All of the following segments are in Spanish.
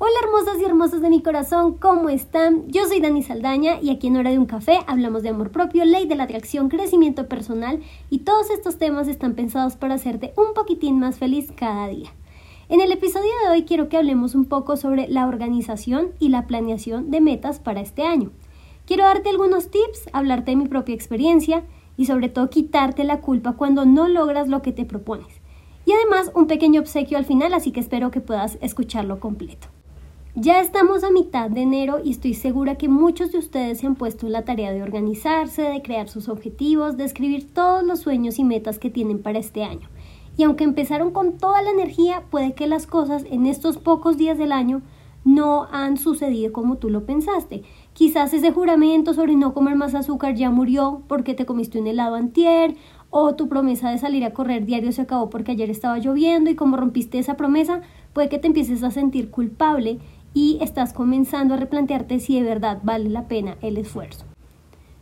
Hola hermosas y hermosos de mi corazón, ¿cómo están? Yo soy Dani Saldaña y aquí en Hora de un Café hablamos de amor propio, ley de la atracción, crecimiento personal y todos estos temas están pensados para hacerte un poquitín más feliz cada día. En el episodio de hoy quiero que hablemos un poco sobre la organización y la planeación de metas para este año. Quiero darte algunos tips, hablarte de mi propia experiencia y sobre todo quitarte la culpa cuando no logras lo que te propones. Y además un pequeño obsequio al final, así que espero que puedas escucharlo completo. Ya estamos a mitad de enero y estoy segura que muchos de ustedes se han puesto en la tarea de organizarse, de crear sus objetivos, de escribir todos los sueños y metas que tienen para este año. Y aunque empezaron con toda la energía, puede que las cosas en estos pocos días del año no han sucedido como tú lo pensaste. Quizás ese juramento sobre no comer más azúcar ya murió porque te comiste un helado antier o tu promesa de salir a correr diario se acabó porque ayer estaba lloviendo y como rompiste esa promesa, puede que te empieces a sentir culpable y estás comenzando a replantearte si de verdad vale la pena el esfuerzo.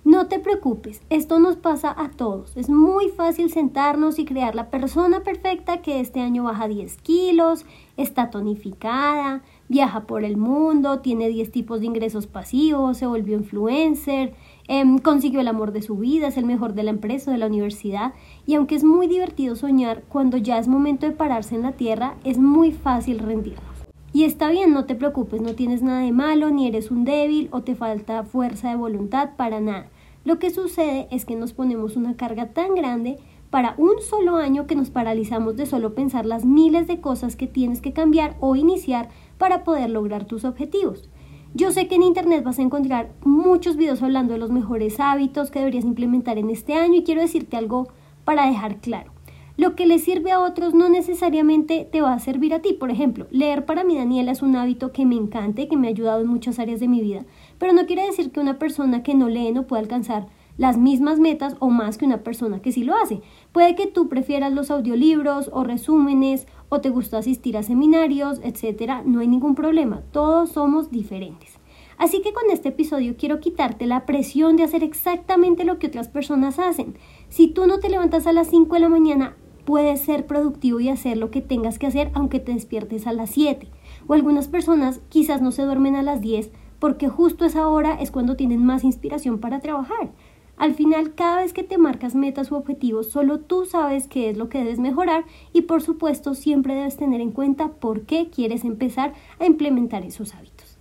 No te preocupes, esto nos pasa a todos. Es muy fácil sentarnos y crear la persona perfecta que este año baja 10 kilos, está tonificada, viaja por el mundo, tiene 10 tipos de ingresos pasivos, se volvió influencer, em, consiguió el amor de su vida, es el mejor de la empresa, de la universidad. Y aunque es muy divertido soñar, cuando ya es momento de pararse en la tierra, es muy fácil rendirnos. Y está bien, no te preocupes, no tienes nada de malo, ni eres un débil o te falta fuerza de voluntad para nada. Lo que sucede es que nos ponemos una carga tan grande para un solo año que nos paralizamos de solo pensar las miles de cosas que tienes que cambiar o iniciar para poder lograr tus objetivos. Yo sé que en internet vas a encontrar muchos videos hablando de los mejores hábitos que deberías implementar en este año y quiero decirte algo para dejar claro. Lo que le sirve a otros no necesariamente te va a servir a ti. Por ejemplo, leer para mí, Daniela, es un hábito que me encanta y que me ha ayudado en muchas áreas de mi vida. Pero no quiere decir que una persona que no lee no pueda alcanzar las mismas metas o más que una persona que sí lo hace. Puede que tú prefieras los audiolibros o resúmenes o te gusta asistir a seminarios, etcétera. No hay ningún problema. Todos somos diferentes. Así que con este episodio quiero quitarte la presión de hacer exactamente lo que otras personas hacen. Si tú no te levantas a las 5 de la mañana, puedes ser productivo y hacer lo que tengas que hacer aunque te despiertes a las 7. O algunas personas quizás no se duermen a las 10 porque justo esa hora es cuando tienen más inspiración para trabajar. Al final, cada vez que te marcas metas u objetivos, solo tú sabes qué es lo que debes mejorar y por supuesto siempre debes tener en cuenta por qué quieres empezar a implementar esos hábitos.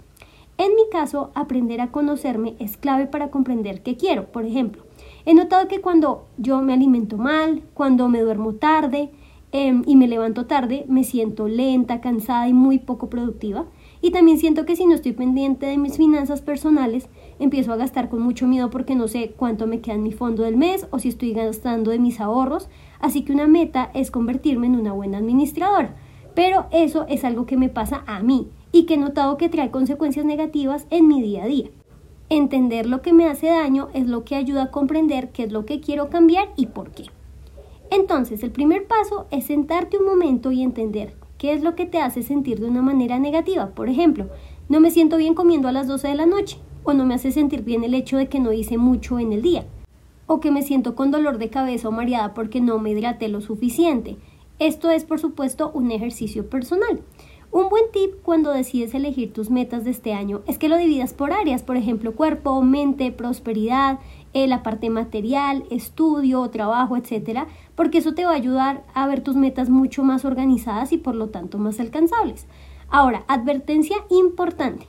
En mi caso, aprender a conocerme es clave para comprender qué quiero. Por ejemplo, He notado que cuando yo me alimento mal, cuando me duermo tarde em, y me levanto tarde, me siento lenta, cansada y muy poco productiva. Y también siento que si no estoy pendiente de mis finanzas personales, empiezo a gastar con mucho miedo porque no sé cuánto me queda en mi fondo del mes o si estoy gastando de mis ahorros. Así que una meta es convertirme en una buena administradora. Pero eso es algo que me pasa a mí y que he notado que trae consecuencias negativas en mi día a día. Entender lo que me hace daño es lo que ayuda a comprender qué es lo que quiero cambiar y por qué. Entonces, el primer paso es sentarte un momento y entender qué es lo que te hace sentir de una manera negativa. Por ejemplo, no me siento bien comiendo a las 12 de la noche, o no me hace sentir bien el hecho de que no hice mucho en el día, o que me siento con dolor de cabeza o mareada porque no me hidraté lo suficiente. Esto es, por supuesto, un ejercicio personal. Un buen tip cuando decides elegir tus metas de este año es que lo dividas por áreas, por ejemplo, cuerpo, mente, prosperidad, eh, la parte material, estudio, trabajo, etcétera, porque eso te va a ayudar a ver tus metas mucho más organizadas y por lo tanto más alcanzables. Ahora, advertencia importante.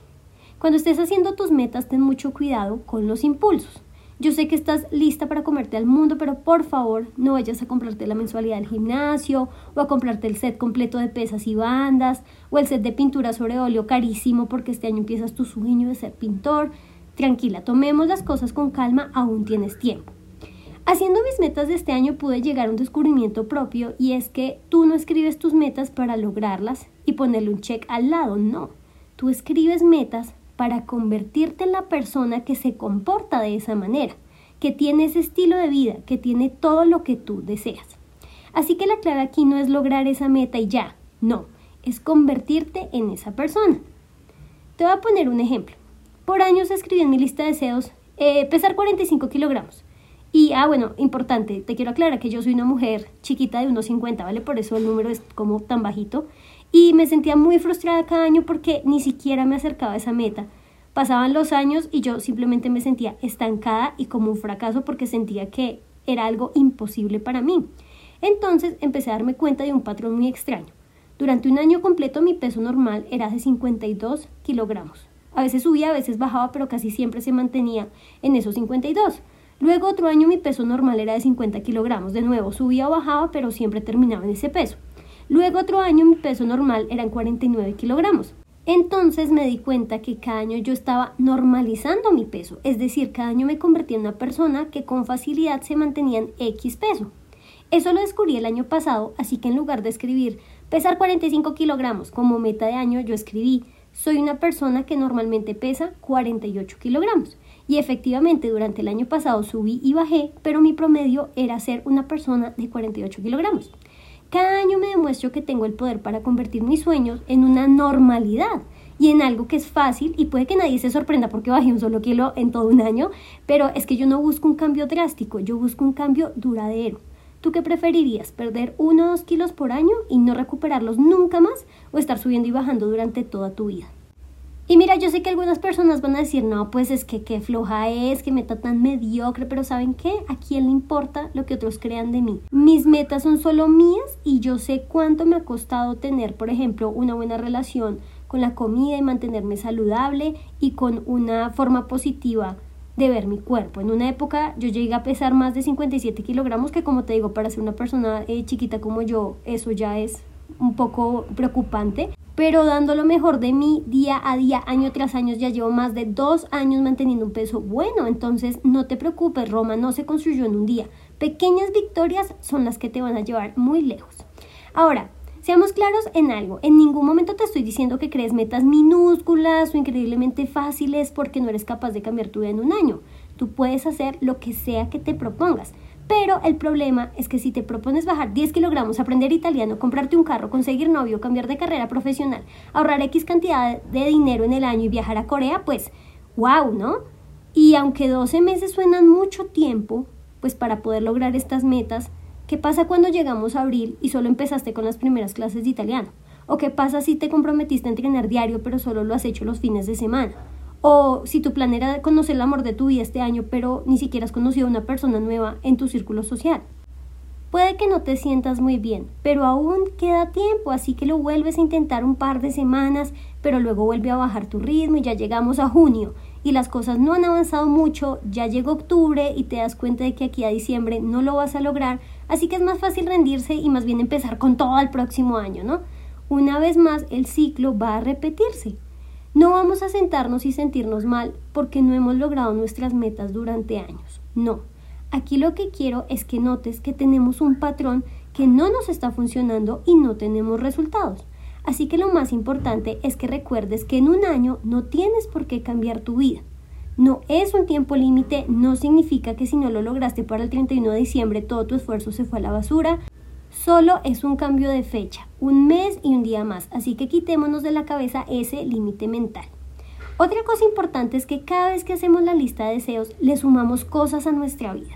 Cuando estés haciendo tus metas, ten mucho cuidado con los impulsos. Yo sé que estás lista para comerte al mundo, pero por favor no vayas a comprarte la mensualidad del gimnasio o a comprarte el set completo de pesas y bandas o el set de pintura sobre óleo carísimo porque este año empiezas tu sueño de ser pintor. Tranquila, tomemos las cosas con calma, aún tienes tiempo. Haciendo mis metas de este año pude llegar a un descubrimiento propio y es que tú no escribes tus metas para lograrlas y ponerle un check al lado, no. Tú escribes metas para convertirte en la persona que se comporta de esa manera, que tiene ese estilo de vida, que tiene todo lo que tú deseas. Así que la clave aquí no es lograr esa meta y ya, no, es convertirte en esa persona. Te voy a poner un ejemplo. Por años escribí en mi lista de deseos eh, pesar 45 kilogramos. Y, ah, bueno, importante, te quiero aclarar que yo soy una mujer chiquita de unos 50, ¿vale? Por eso el número es como tan bajito. Y me sentía muy frustrada cada año porque ni siquiera me acercaba a esa meta. Pasaban los años y yo simplemente me sentía estancada y como un fracaso porque sentía que era algo imposible para mí. Entonces empecé a darme cuenta de un patrón muy extraño. Durante un año completo mi peso normal era de 52 kilogramos. A veces subía, a veces bajaba, pero casi siempre se mantenía en esos 52. Luego otro año mi peso normal era de 50 kilogramos. De nuevo, subía o bajaba, pero siempre terminaba en ese peso. Luego otro año mi peso normal eran 49 kilogramos. Entonces me di cuenta que cada año yo estaba normalizando mi peso, es decir, cada año me convertía en una persona que con facilidad se mantenía en X peso. Eso lo descubrí el año pasado, así que en lugar de escribir pesar 45 kilogramos como meta de año, yo escribí soy una persona que normalmente pesa 48 kilogramos. Y efectivamente durante el año pasado subí y bajé, pero mi promedio era ser una persona de 48 kilogramos. Cada año me demuestro que tengo el poder para convertir mis sueños en una normalidad y en algo que es fácil y puede que nadie se sorprenda porque bajé un solo kilo en todo un año, pero es que yo no busco un cambio drástico, yo busco un cambio duradero. ¿Tú qué preferirías? ¿Perder uno o dos kilos por año y no recuperarlos nunca más o estar subiendo y bajando durante toda tu vida? Y mira, yo sé que algunas personas van a decir, no, pues es que qué floja es, que meta tan mediocre, pero ¿saben qué? ¿A quién le importa lo que otros crean de mí? Mis metas son solo mías y yo sé cuánto me ha costado tener, por ejemplo, una buena relación con la comida y mantenerme saludable y con una forma positiva de ver mi cuerpo. En una época yo llegué a pesar más de 57 kilogramos, que como te digo, para ser una persona eh, chiquita como yo, eso ya es un poco preocupante pero dando lo mejor de mí día a día, año tras año, ya llevo más de dos años manteniendo un peso bueno, entonces no te preocupes, Roma no se construyó en un día. Pequeñas victorias son las que te van a llevar muy lejos. Ahora, seamos claros en algo, en ningún momento te estoy diciendo que crees metas minúsculas o increíblemente fáciles porque no eres capaz de cambiar tu vida en un año. Tú puedes hacer lo que sea que te propongas. Pero el problema es que si te propones bajar 10 kilogramos, aprender italiano, comprarte un carro, conseguir novio, cambiar de carrera profesional, ahorrar X cantidad de dinero en el año y viajar a Corea, pues wow, ¿no? Y aunque 12 meses suenan mucho tiempo, pues para poder lograr estas metas, ¿qué pasa cuando llegamos a abril y solo empezaste con las primeras clases de italiano? ¿O qué pasa si te comprometiste a entrenar diario pero solo lo has hecho los fines de semana? O si tu plan era conocer el amor de tu vida este año, pero ni siquiera has conocido a una persona nueva en tu círculo social. Puede que no te sientas muy bien, pero aún queda tiempo, así que lo vuelves a intentar un par de semanas, pero luego vuelve a bajar tu ritmo y ya llegamos a junio y las cosas no han avanzado mucho, ya llegó octubre y te das cuenta de que aquí a diciembre no lo vas a lograr, así que es más fácil rendirse y más bien empezar con todo el próximo año, ¿no? Una vez más el ciclo va a repetirse. No vamos a sentarnos y sentirnos mal porque no hemos logrado nuestras metas durante años. No. Aquí lo que quiero es que notes que tenemos un patrón que no nos está funcionando y no tenemos resultados. Así que lo más importante es que recuerdes que en un año no tienes por qué cambiar tu vida. No es un tiempo límite, no significa que si no lo lograste para el 31 de diciembre todo tu esfuerzo se fue a la basura. Solo es un cambio de fecha, un mes y un día más, así que quitémonos de la cabeza ese límite mental. Otra cosa importante es que cada vez que hacemos la lista de deseos le sumamos cosas a nuestra vida,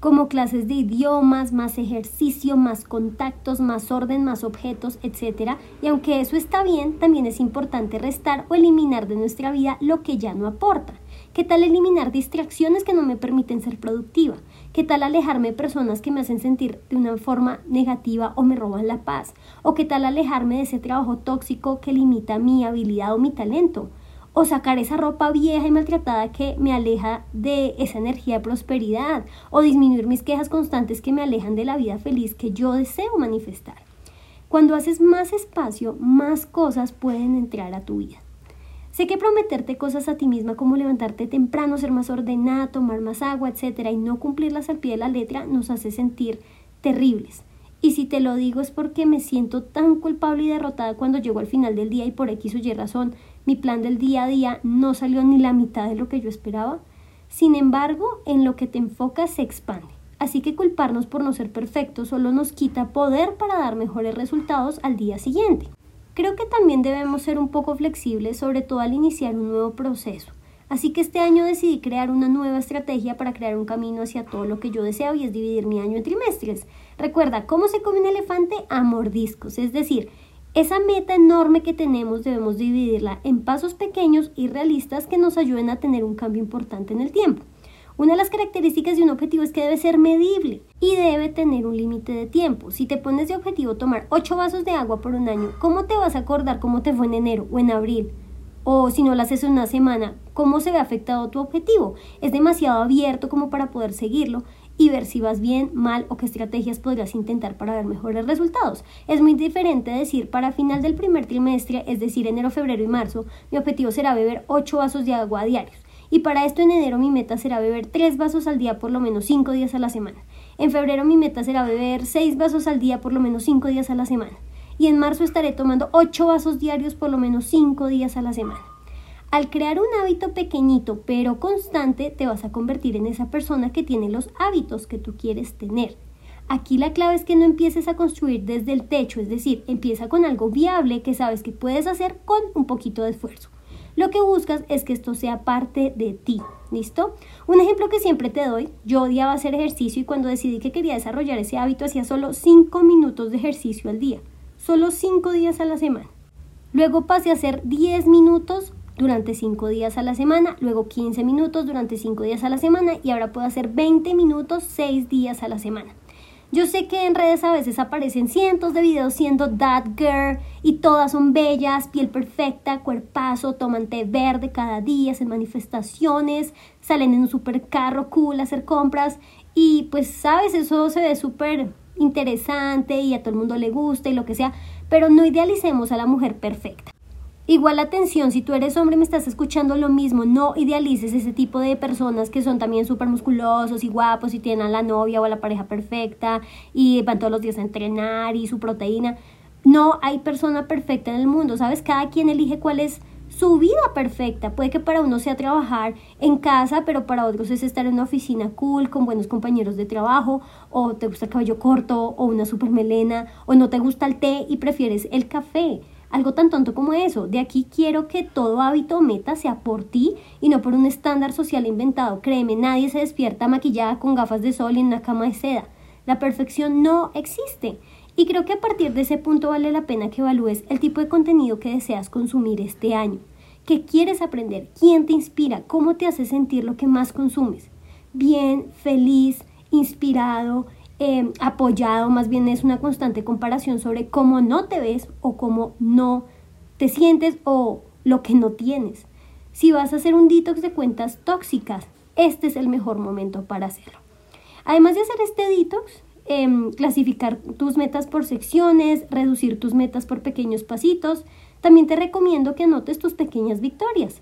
como clases de idiomas, más ejercicio, más contactos, más orden, más objetos, etc. Y aunque eso está bien, también es importante restar o eliminar de nuestra vida lo que ya no aporta. ¿Qué tal eliminar distracciones que no me permiten ser productiva? ¿Qué tal alejarme de personas que me hacen sentir de una forma negativa o me roban la paz? ¿O qué tal alejarme de ese trabajo tóxico que limita mi habilidad o mi talento? ¿O sacar esa ropa vieja y maltratada que me aleja de esa energía de prosperidad? ¿O disminuir mis quejas constantes que me alejan de la vida feliz que yo deseo manifestar? Cuando haces más espacio, más cosas pueden entrar a tu vida. Sé que prometerte cosas a ti misma como levantarte temprano, ser más ordenada, tomar más agua, etcétera, y no cumplirlas al pie de la letra nos hace sentir terribles. Y si te lo digo es porque me siento tan culpable y derrotada cuando llego al final del día y por X o Y razón mi plan del día a día no salió ni la mitad de lo que yo esperaba. Sin embargo, en lo que te enfocas se expande. Así que culparnos por no ser perfectos solo nos quita poder para dar mejores resultados al día siguiente. Creo que también debemos ser un poco flexibles, sobre todo al iniciar un nuevo proceso. Así que este año decidí crear una nueva estrategia para crear un camino hacia todo lo que yo deseo y es dividir mi año en trimestres. Recuerda, ¿cómo se come un elefante? A mordiscos, es decir, Esa meta enorme que tenemos debemos dividirla en pasos pequeños y realistas que nos ayuden a tener un cambio importante en el tiempo. Una de las características de un objetivo es que debe ser medible y debe tener un límite de tiempo. Si te pones de objetivo tomar 8 vasos de agua por un año, ¿cómo te vas a acordar cómo te fue en enero o en abril? O si no lo haces en una semana, ¿cómo se ve afectado tu objetivo? Es demasiado abierto como para poder seguirlo y ver si vas bien, mal o qué estrategias podrías intentar para ver mejores resultados. Es muy diferente decir para final del primer trimestre, es decir, enero, febrero y marzo, mi objetivo será beber 8 vasos de agua diarios y para esto en enero mi meta será beber 3 vasos al día por lo menos 5 días a la semana. En febrero mi meta será beber 6 vasos al día por lo menos 5 días a la semana. Y en marzo estaré tomando 8 vasos diarios por lo menos 5 días a la semana. Al crear un hábito pequeñito pero constante, te vas a convertir en esa persona que tiene los hábitos que tú quieres tener. Aquí la clave es que no empieces a construir desde el techo, es decir, empieza con algo viable que sabes que puedes hacer con un poquito de esfuerzo. Lo que buscas es que esto sea parte de ti. ¿Listo? Un ejemplo que siempre te doy, yo odiaba hacer ejercicio y cuando decidí que quería desarrollar ese hábito hacía solo 5 minutos de ejercicio al día, solo 5 días a la semana. Luego pasé a hacer 10 minutos durante 5 días a la semana, luego 15 minutos durante 5 días a la semana y ahora puedo hacer 20 minutos 6 días a la semana. Yo sé que en redes a veces aparecen cientos de videos siendo that girl y todas son bellas, piel perfecta, cuerpazo, toman té verde cada día, hacen manifestaciones, salen en un super carro cool a hacer compras. Y pues sabes, eso se ve súper interesante y a todo el mundo le gusta y lo que sea, pero no idealicemos a la mujer perfecta. Igual atención, si tú eres hombre y me estás escuchando lo mismo, no idealices ese tipo de personas que son también súper musculosos y guapos y tienen a la novia o a la pareja perfecta y van todos los días a entrenar y su proteína. No hay persona perfecta en el mundo, ¿sabes? Cada quien elige cuál es su vida perfecta. Puede que para uno sea trabajar en casa, pero para otros es estar en una oficina cool, con buenos compañeros de trabajo, o te gusta el cabello corto, o una super melena, o no te gusta el té y prefieres el café. Algo tan tonto como eso. De aquí quiero que todo hábito o meta sea por ti y no por un estándar social inventado. Créeme, nadie se despierta maquillada con gafas de sol y en una cama de seda. La perfección no existe. Y creo que a partir de ese punto vale la pena que evalúes el tipo de contenido que deseas consumir este año. ¿Qué quieres aprender? ¿Quién te inspira? ¿Cómo te hace sentir lo que más consumes? Bien, feliz, inspirado, Em, apoyado, más bien es una constante comparación sobre cómo no te ves o cómo no te sientes o lo que no tienes. Si vas a hacer un detox de cuentas tóxicas, este es el mejor momento para hacerlo. Además de hacer este detox, em, clasificar tus metas por secciones, reducir tus metas por pequeños pasitos, también te recomiendo que anotes tus pequeñas victorias.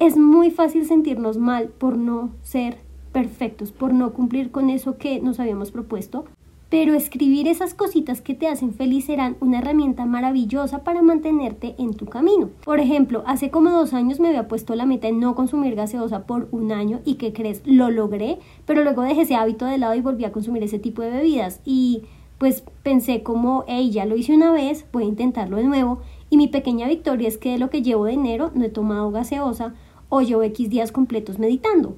Es muy fácil sentirnos mal por no ser perfectos por no cumplir con eso que nos habíamos propuesto, pero escribir esas cositas que te hacen feliz serán una herramienta maravillosa para mantenerte en tu camino. Por ejemplo, hace como dos años me había puesto la meta de no consumir gaseosa por un año y que crees, lo logré, pero luego dejé ese hábito de lado y volví a consumir ese tipo de bebidas y pues pensé como, hey, ya lo hice una vez, voy a intentarlo de nuevo y mi pequeña victoria es que de lo que llevo de enero no he tomado gaseosa o llevo X días completos meditando.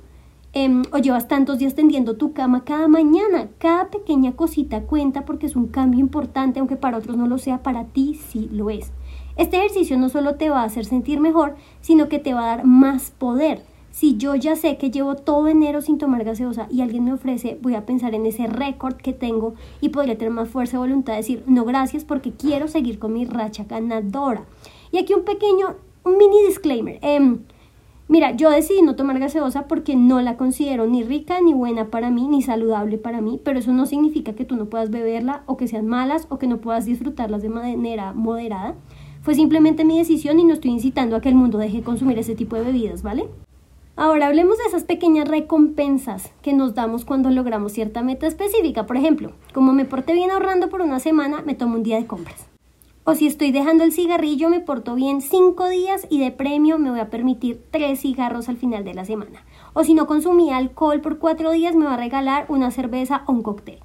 Em, o llevas tantos días tendiendo tu cama cada mañana. Cada pequeña cosita cuenta porque es un cambio importante, aunque para otros no lo sea, para ti sí lo es. Este ejercicio no solo te va a hacer sentir mejor, sino que te va a dar más poder. Si yo ya sé que llevo todo enero sin tomar gaseosa y alguien me ofrece, voy a pensar en ese récord que tengo y podría tener más fuerza de voluntad de decir no gracias porque quiero seguir con mi racha ganadora. Y aquí un pequeño, un mini disclaimer. Eh, Mira, yo decidí no tomar gaseosa porque no la considero ni rica, ni buena para mí, ni saludable para mí, pero eso no significa que tú no puedas beberla o que sean malas o que no puedas disfrutarlas de manera moderada. Fue simplemente mi decisión y no estoy incitando a que el mundo deje consumir ese tipo de bebidas, ¿vale? Ahora hablemos de esas pequeñas recompensas que nos damos cuando logramos cierta meta específica. Por ejemplo, como me porté bien ahorrando por una semana, me tomo un día de compras. O si estoy dejando el cigarrillo, me porto bien cinco días y de premio me voy a permitir tres cigarros al final de la semana. O si no consumí alcohol por cuatro días, me va a regalar una cerveza o un cóctel.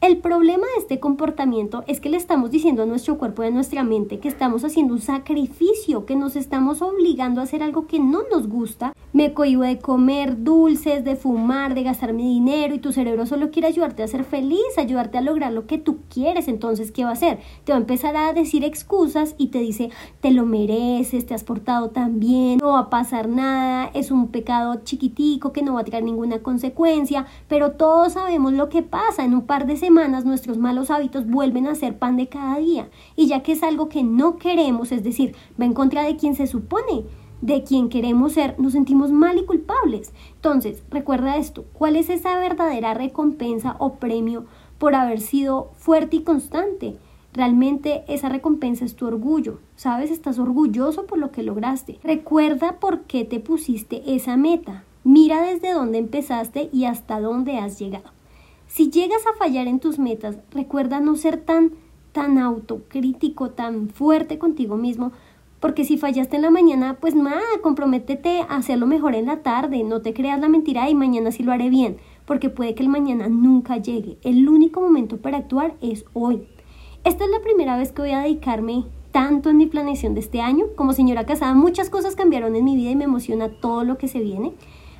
El problema de este comportamiento es que le estamos diciendo a nuestro cuerpo y a nuestra mente que estamos haciendo un sacrificio, que nos estamos obligando a hacer algo que no nos gusta. Me cohibo de comer dulces, de fumar, de gastar mi dinero y tu cerebro solo quiere ayudarte a ser feliz, ayudarte a lograr lo que tú quieres. Entonces, ¿qué va a hacer? Te va a empezar a decir excusas y te dice, te lo mereces, te has portado tan bien, no va a pasar nada, es un pecado chiquitico que no va a traer ninguna consecuencia, pero todos sabemos lo que pasa en un par de semanas nuestros malos hábitos vuelven a ser pan de cada día. Y ya que es algo que no queremos, es decir, va en contra de quien se supone, de quien queremos ser, nos sentimos mal y culpables. Entonces, recuerda esto, ¿cuál es esa verdadera recompensa o premio por haber sido fuerte y constante? Realmente esa recompensa es tu orgullo, ¿sabes? Estás orgulloso por lo que lograste. Recuerda por qué te pusiste esa meta. Mira desde dónde empezaste y hasta dónde has llegado. Si llegas a fallar en tus metas, recuerda no ser tan tan autocrítico, tan fuerte contigo mismo, porque si fallaste en la mañana, pues nada, comprométete a hacerlo mejor en la tarde, no te creas la mentira y mañana sí lo haré bien, porque puede que el mañana nunca llegue. El único momento para actuar es hoy. Esta es la primera vez que voy a dedicarme tanto en mi planeación de este año. Como señora casada, muchas cosas cambiaron en mi vida y me emociona todo lo que se viene.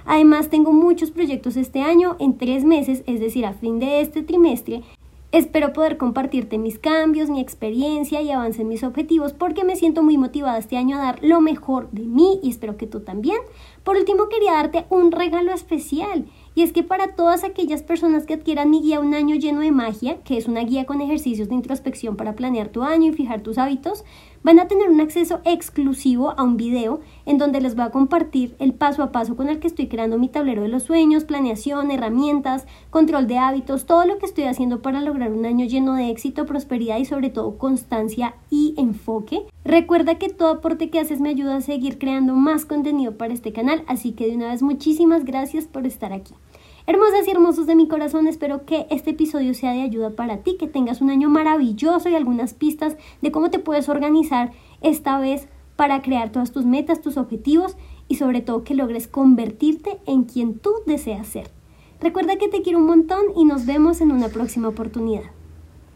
Además, tengo muchos proyectos este año en tres meses, es decir, a fin de este trimestre. Espero poder compartirte mis cambios, mi experiencia y avance en mis objetivos porque me siento muy motivada este año a dar lo mejor de mí y espero que tú también. Por último, quería darte un regalo especial y es que para todas aquellas personas que adquieran mi guía Un año lleno de magia, que es una guía con ejercicios de introspección para planear tu año y fijar tus hábitos, van a tener un acceso exclusivo a un video en donde les voy a compartir el paso a paso con el que estoy creando mi tablero de los sueños, planeación, herramientas, control de hábitos, todo lo que estoy haciendo para lograr un año lleno de éxito, prosperidad y sobre todo constancia y enfoque. Recuerda que todo aporte que haces me ayuda a seguir creando más contenido para este canal, así que de una vez muchísimas gracias por estar aquí. Hermosas y hermosos de mi corazón, espero que este episodio sea de ayuda para ti, que tengas un año maravilloso y algunas pistas de cómo te puedes organizar esta vez para crear todas tus metas, tus objetivos y sobre todo que logres convertirte en quien tú deseas ser. Recuerda que te quiero un montón y nos vemos en una próxima oportunidad.